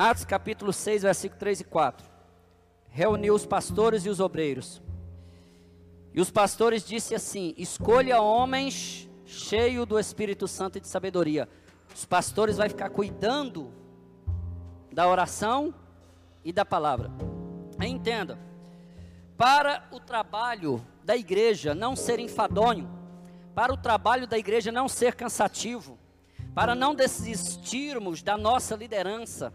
Atos capítulo 6, versículo 3 e 4. Reuniu os pastores e os obreiros. E os pastores disse assim: Escolha homens cheios do Espírito Santo e de sabedoria. Os pastores vai ficar cuidando da oração e da palavra. Entenda, para o trabalho da igreja não ser enfadonho, para o trabalho da igreja não ser cansativo, para não desistirmos da nossa liderança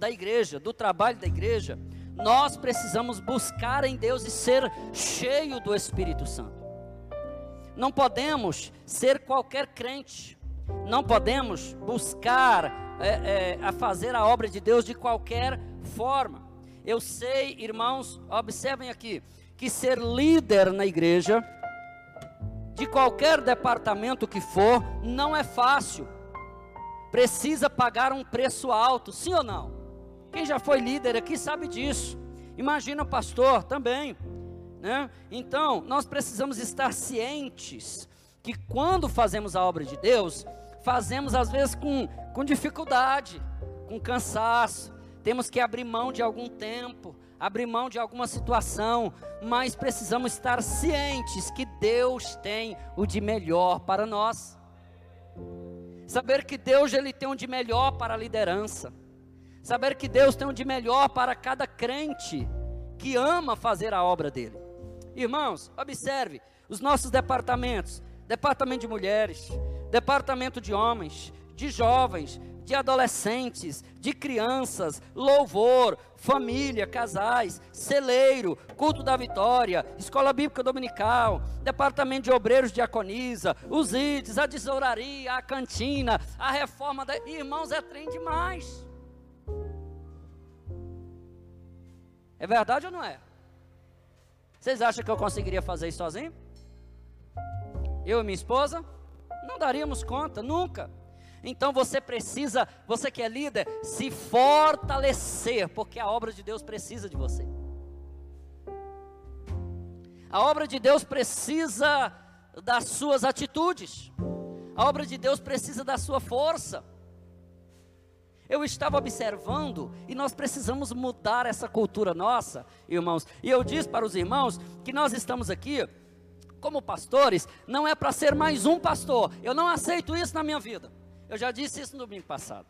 da igreja, do trabalho da igreja, nós precisamos buscar em Deus e ser cheio do Espírito Santo. Não podemos ser qualquer crente, não podemos buscar é, é, a fazer a obra de Deus de qualquer forma. Eu sei, irmãos, observem aqui, que ser líder na igreja, de qualquer departamento que for, não é fácil. Precisa pagar um preço alto, sim ou não? Quem já foi líder aqui sabe disso. Imagina pastor também, né? Então, nós precisamos estar cientes que quando fazemos a obra de Deus, fazemos às vezes com, com dificuldade, com cansaço, temos que abrir mão de algum tempo, abrir mão de alguma situação, mas precisamos estar cientes que Deus tem o de melhor para nós. Saber que Deus ele tem o de melhor para a liderança. Saber que Deus tem o de melhor para cada crente que ama fazer a obra dele. Irmãos, observe os nossos departamentos: departamento de mulheres, departamento de homens, de jovens, de adolescentes, de crianças, louvor, família, casais, celeiro, culto da vitória, escola bíblica dominical, departamento de obreiros diaconisa, os IDs, a tesouraria, a cantina, a reforma da. Irmãos, é trem demais. É verdade ou não é? Vocês acham que eu conseguiria fazer isso sozinho? Eu e minha esposa? Não daríamos conta, nunca. Então você precisa, você que é líder, se fortalecer, porque a obra de Deus precisa de você. A obra de Deus precisa das suas atitudes. A obra de Deus precisa da sua força. Eu estava observando e nós precisamos mudar essa cultura nossa, irmãos. E eu disse para os irmãos que nós estamos aqui como pastores, não é para ser mais um pastor. Eu não aceito isso na minha vida. Eu já disse isso no domingo passado.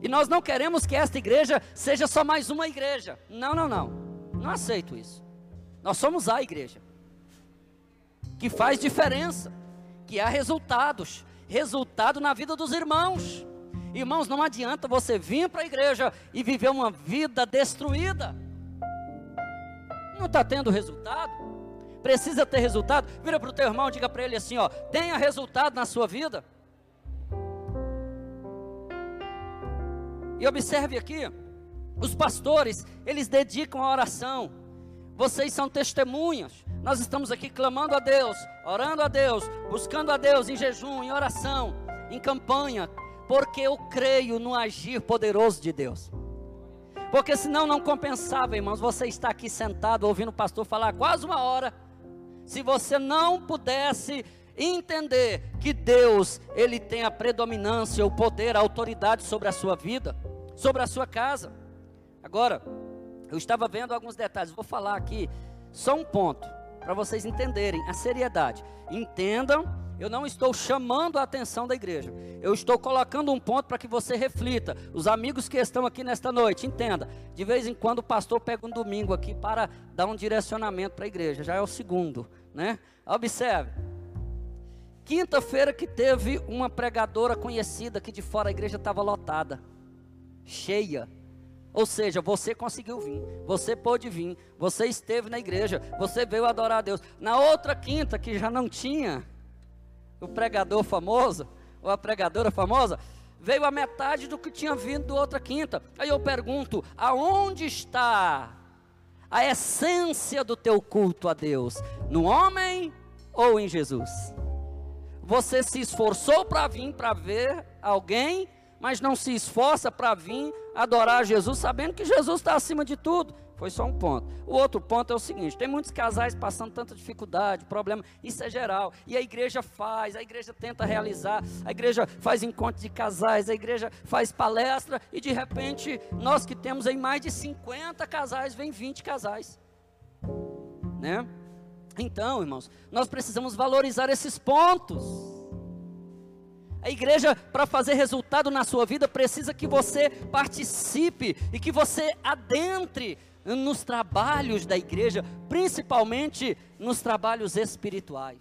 E nós não queremos que esta igreja seja só mais uma igreja. Não, não, não. Não aceito isso. Nós somos a igreja. Que faz diferença. Que há resultados. Resultado na vida dos irmãos. Irmãos, não adianta você vir para a igreja e viver uma vida destruída. Não está tendo resultado? Precisa ter resultado? Vira para o teu irmão diga para ele assim: ó, tenha resultado na sua vida. E observe aqui, os pastores, eles dedicam a oração. Vocês são testemunhas. Nós estamos aqui clamando a Deus, orando a Deus, buscando a Deus em jejum, em oração, em campanha, porque eu creio no agir poderoso de Deus. Porque senão não compensava, irmãos, você está aqui sentado ouvindo o pastor falar quase uma hora. Se você não pudesse entender que Deus, ele tem a predominância, o poder, a autoridade sobre a sua vida, sobre a sua casa. Agora, eu estava vendo alguns detalhes, vou falar aqui só um ponto para vocês entenderem a seriedade. Entendam, eu não estou chamando a atenção da igreja. Eu estou colocando um ponto para que você reflita. Os amigos que estão aqui nesta noite, entenda. De vez em quando o pastor pega um domingo aqui para dar um direcionamento para a igreja. Já é o segundo, né? Observe. Quinta-feira que teve uma pregadora conhecida que de fora a igreja estava lotada, cheia. Ou seja, você conseguiu vir, você pôde vir, você esteve na igreja, você veio adorar a Deus. Na outra quinta que já não tinha o pregador famoso, ou a pregadora famosa, veio a metade do que tinha vindo do outra quinta. Aí eu pergunto: aonde está a essência do teu culto a Deus? No homem ou em Jesus? Você se esforçou para vir para ver alguém, mas não se esforça para vir adorar Jesus, sabendo que Jesus está acima de tudo. Foi só um ponto. O outro ponto é o seguinte: tem muitos casais passando tanta dificuldade, problema, isso é geral. E a igreja faz, a igreja tenta realizar, a igreja faz encontros de casais, a igreja faz palestra, e de repente, nós que temos aí mais de 50 casais, vem 20 casais. Né? Então, irmãos, nós precisamos valorizar esses pontos. A igreja, para fazer resultado na sua vida, precisa que você participe e que você adentre nos trabalhos da igreja, principalmente nos trabalhos espirituais.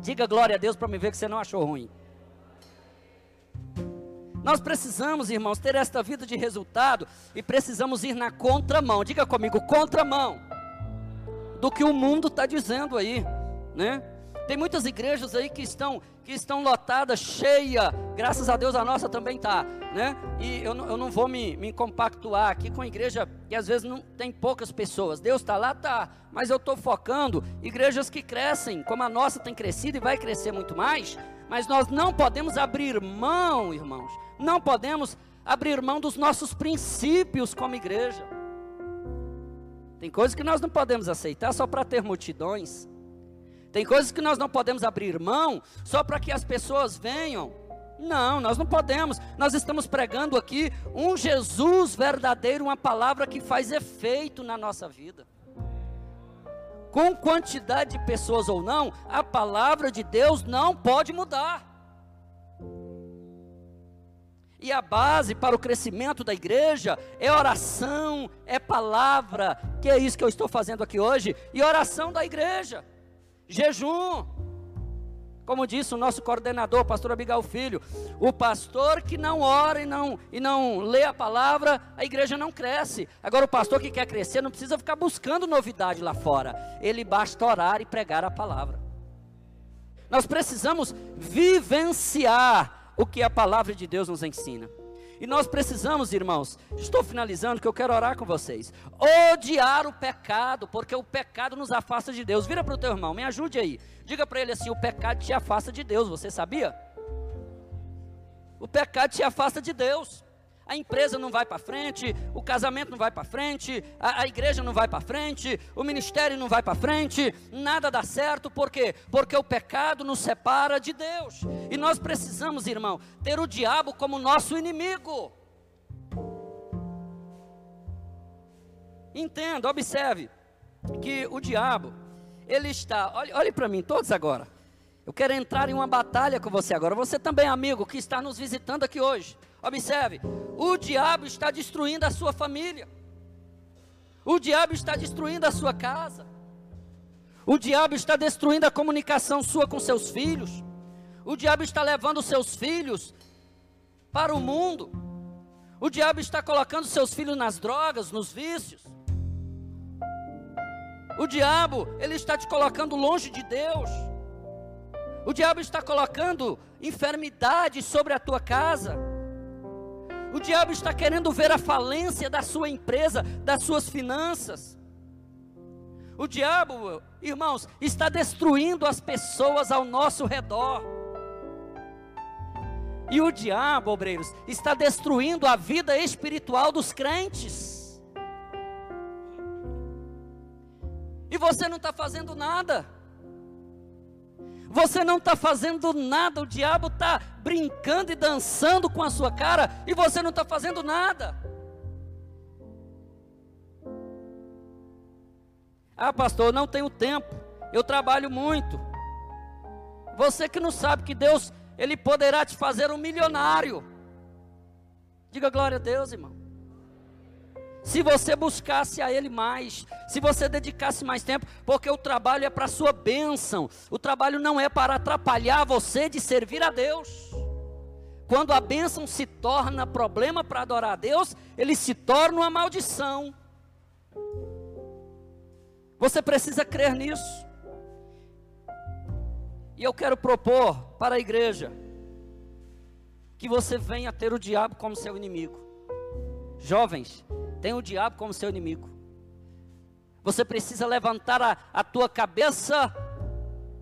Diga glória a Deus para me ver que você não achou ruim. Nós precisamos, irmãos, ter esta vida de resultado e precisamos ir na contramão. Diga comigo, contramão do que o mundo está dizendo aí, né? Tem muitas igrejas aí que estão que estão lotadas, cheia. Graças a Deus a nossa também está, né? E eu, eu não vou me, me compactuar aqui com igreja que às vezes não tem poucas pessoas. Deus está lá, tá. Mas eu estou focando igrejas que crescem, como a nossa tem crescido e vai crescer muito mais. Mas nós não podemos abrir mão, irmãos. Não podemos abrir mão dos nossos princípios como igreja. Tem coisas que nós não podemos aceitar só para ter multidões. Tem coisas que nós não podemos abrir mão só para que as pessoas venham. Não, nós não podemos. Nós estamos pregando aqui um Jesus verdadeiro, uma palavra que faz efeito na nossa vida. Com quantidade de pessoas ou não, a palavra de Deus não pode mudar. E a base para o crescimento da igreja é oração, é palavra, que é isso que eu estou fazendo aqui hoje, e oração da igreja. Jejum. Como disse o nosso coordenador, pastor Abigail Filho, o pastor que não ora e não, e não lê a palavra, a igreja não cresce. Agora, o pastor que quer crescer não precisa ficar buscando novidade lá fora, ele basta orar e pregar a palavra. Nós precisamos vivenciar o que a palavra de Deus nos ensina. E nós precisamos, irmãos, estou finalizando que eu quero orar com vocês. Odiar o pecado, porque o pecado nos afasta de Deus. Vira para o teu irmão, me ajude aí. Diga para ele assim: o pecado te afasta de Deus, você sabia? O pecado te afasta de Deus a empresa não vai para frente, o casamento não vai para frente, a, a, igreja não vai para frente, o ministério não vai para frente, nada dá certo, por quê? Porque o pecado nos separa de Deus, e nós precisamos, irmão, ter o diabo como nosso inimigo. Entenda, observe, que o diabo, ele está, olhe, olhe para mim, todos agora, eu quero entrar em uma batalha com você agora, você também, amigo, que está nos visitando aqui hoje. Observe, o diabo está destruindo a sua família. O diabo está destruindo a sua casa. O diabo está destruindo a comunicação sua com seus filhos. O diabo está levando seus filhos para o mundo. O diabo está colocando seus filhos nas drogas, nos vícios. O diabo, ele está te colocando longe de Deus. O diabo está colocando enfermidade sobre a tua casa. O diabo está querendo ver a falência da sua empresa, das suas finanças. O diabo, irmãos, está destruindo as pessoas ao nosso redor. E o diabo, obreiros, está destruindo a vida espiritual dos crentes. E você não está fazendo nada. Você não está fazendo nada, o diabo está brincando e dançando com a sua cara e você não está fazendo nada. Ah, pastor, eu não tenho tempo, eu trabalho muito. Você que não sabe que Deus, Ele poderá te fazer um milionário. Diga glória a Deus, irmão se você buscasse a Ele mais, se você dedicasse mais tempo, porque o trabalho é para sua bênção, o trabalho não é para atrapalhar você de servir a Deus. Quando a bênção se torna problema para adorar a Deus, ele se torna uma maldição. Você precisa crer nisso. E eu quero propor para a igreja que você venha ter o diabo como seu inimigo. Jovens, tem o diabo como seu inimigo. Você precisa levantar a, a tua cabeça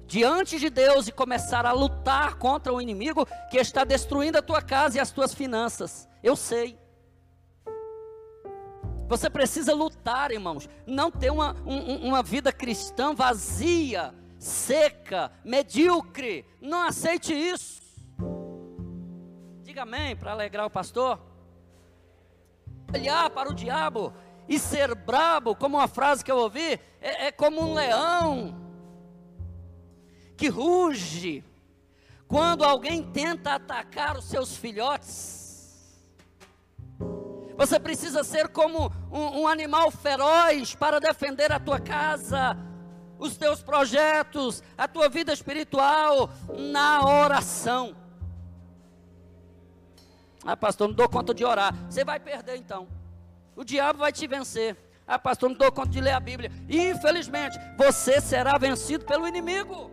diante de Deus e começar a lutar contra o inimigo que está destruindo a tua casa e as tuas finanças. Eu sei. Você precisa lutar, irmãos. Não ter uma, um, uma vida cristã vazia, seca, medíocre. Não aceite isso. Diga amém para alegrar o pastor. Olhar para o diabo e ser brabo, como uma frase que eu ouvi, é, é como um leão que ruge quando alguém tenta atacar os seus filhotes. Você precisa ser como um, um, animal feroz para defender a tua casa, os teus projetos, a tua vida espiritual na oração. Ah, pastor, não dou conta de orar. Você vai perder então. O diabo vai te vencer. Ah, pastor, não dou conta de ler a Bíblia. Infelizmente, você será vencido pelo inimigo.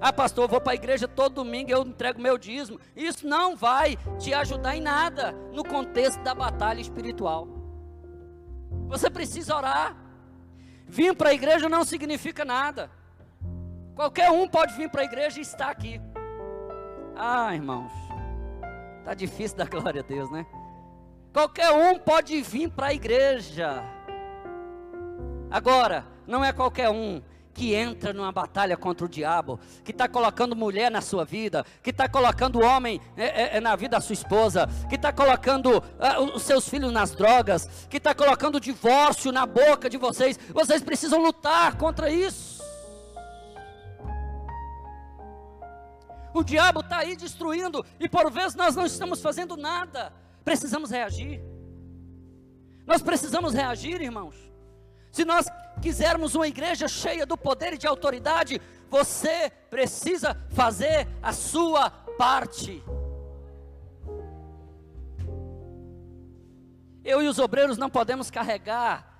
Ah, pastor, eu vou para a igreja todo domingo e eu entrego meu dízimo. Isso não vai te ajudar em nada no contexto da batalha espiritual. Você precisa orar. Vir para a igreja não significa nada. Qualquer um pode vir para a igreja e estar aqui. Ah, irmãos, tá difícil dar glória a Deus, né? Qualquer um pode vir para a igreja. Agora, não é qualquer um que entra numa batalha contra o diabo, que está colocando mulher na sua vida, que está colocando homem é, é, é, na vida da sua esposa, que está colocando é, os seus filhos nas drogas, que está colocando divórcio na boca de vocês. Vocês precisam lutar contra isso. O diabo está aí destruindo e por vezes nós não estamos fazendo nada. Precisamos reagir. Nós precisamos reagir, irmãos. Se nós quisermos uma igreja cheia do poder e de autoridade, você precisa fazer a sua parte. Eu e os obreiros não podemos carregar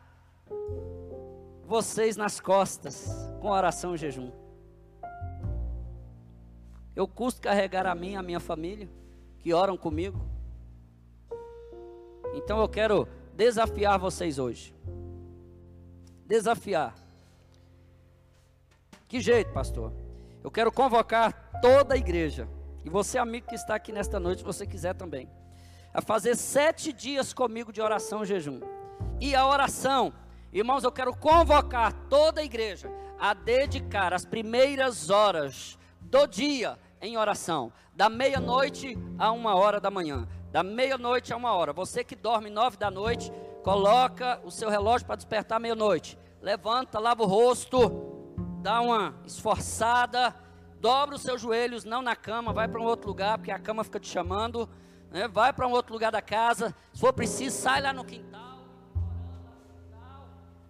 vocês nas costas com oração e jejum. Eu custo carregar a mim a minha família, que oram comigo. Então eu quero desafiar vocês hoje desafiar. Que jeito, pastor? Eu quero convocar toda a igreja, e você, amigo que está aqui nesta noite, se você quiser também, a fazer sete dias comigo de oração e jejum. E a oração, irmãos, eu quero convocar toda a igreja a dedicar as primeiras horas do dia em oração, da meia-noite a uma hora da manhã, da meia-noite a uma hora. Você que dorme nove da noite, coloca o seu relógio para despertar meia-noite levanta, lava o rosto, dá uma esforçada, dobra os seus joelhos, não na cama, vai para um outro lugar, porque a cama fica te chamando, né? vai para um outro lugar da casa, se for preciso, sai lá no quintal,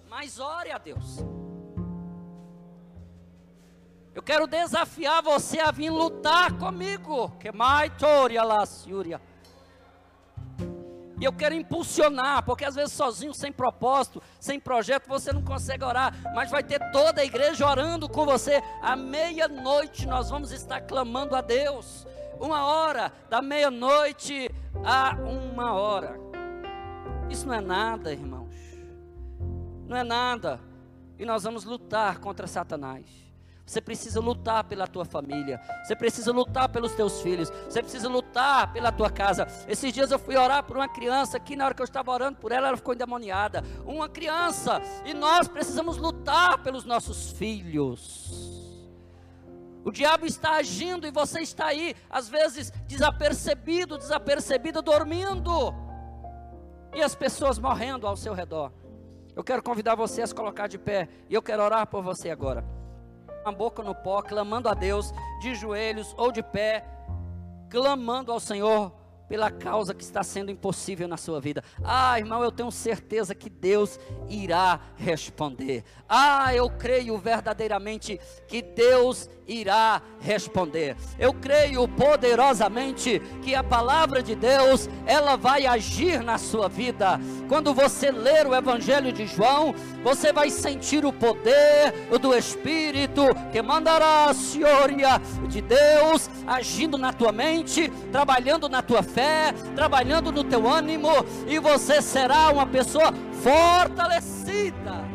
mas ore a Deus. Eu quero desafiar você a vir lutar comigo, que mais toria lá, Siúria. E eu quero impulsionar, porque às vezes sozinho, sem propósito, sem projeto, você não consegue orar, mas vai ter toda a igreja orando com você. À meia-noite nós vamos estar clamando a Deus. Uma hora, da meia-noite a uma hora. Isso não é nada, irmãos. Não é nada. E nós vamos lutar contra Satanás. Você precisa lutar pela tua família. Você precisa lutar pelos teus filhos. Você precisa lutar pela tua casa. Esses dias eu fui orar por uma criança que na hora que eu estava orando por ela, ela ficou endemoniada. Uma criança. E nós precisamos lutar pelos nossos filhos. O diabo está agindo e você está aí, às vezes desapercebido, desapercebida, dormindo. E as pessoas morrendo ao seu redor. Eu quero convidar você a se colocar de pé. E eu quero orar por você agora a boca no pó, clamando a Deus, de joelhos ou de pé, clamando ao Senhor pela causa que está sendo impossível na sua vida. Ah, irmão, eu tenho certeza que Deus irá responder. Ah, eu creio verdadeiramente que Deus irá responder. Eu creio poderosamente que a palavra de Deus, ela vai agir na sua vida. Quando você ler o evangelho de João, você vai sentir o poder do Espírito que mandará, Senhoria, de Deus agindo na tua mente, trabalhando na tua fé, trabalhando no teu ânimo, e você será uma pessoa fortalecida